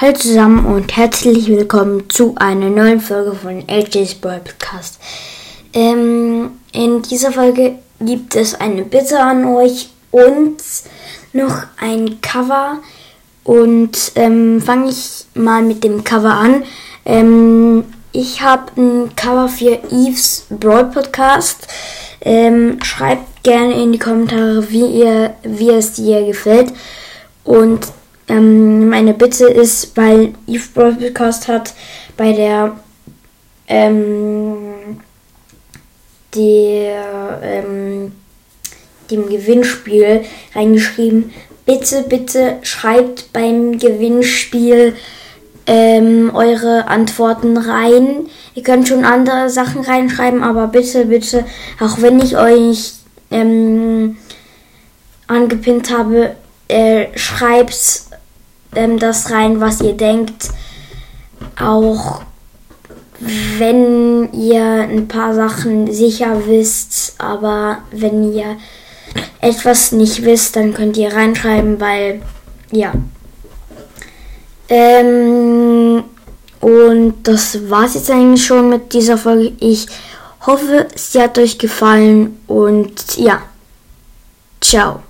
Hallo zusammen und herzlich willkommen zu einer neuen Folge von LJ's Podcast. Ähm, in dieser Folge gibt es eine Bitte an euch und noch ein Cover. Und ähm, fange ich mal mit dem Cover an. Ähm, ich habe ein Cover für Eves Brawl Podcast. Ähm, schreibt gerne in die Kommentare, wie ihr, wie es dir gefällt. Und ähm, meine Bitte ist, weil Eve Broadcast hat bei der ähm, der, ähm, dem Gewinnspiel reingeschrieben, bitte, bitte schreibt beim Gewinnspiel ähm, eure Antworten rein. Ihr könnt schon andere Sachen reinschreiben, aber bitte, bitte, auch wenn ich euch ähm, angepinnt habe, äh, schreibt ähm, das rein, was ihr denkt. Auch wenn ihr ein paar Sachen sicher wisst, aber wenn ihr etwas nicht wisst, dann könnt ihr reinschreiben, weil ja. Ähm, und das war's jetzt eigentlich schon mit dieser Folge. Ich hoffe, sie hat euch gefallen und ja. Ciao.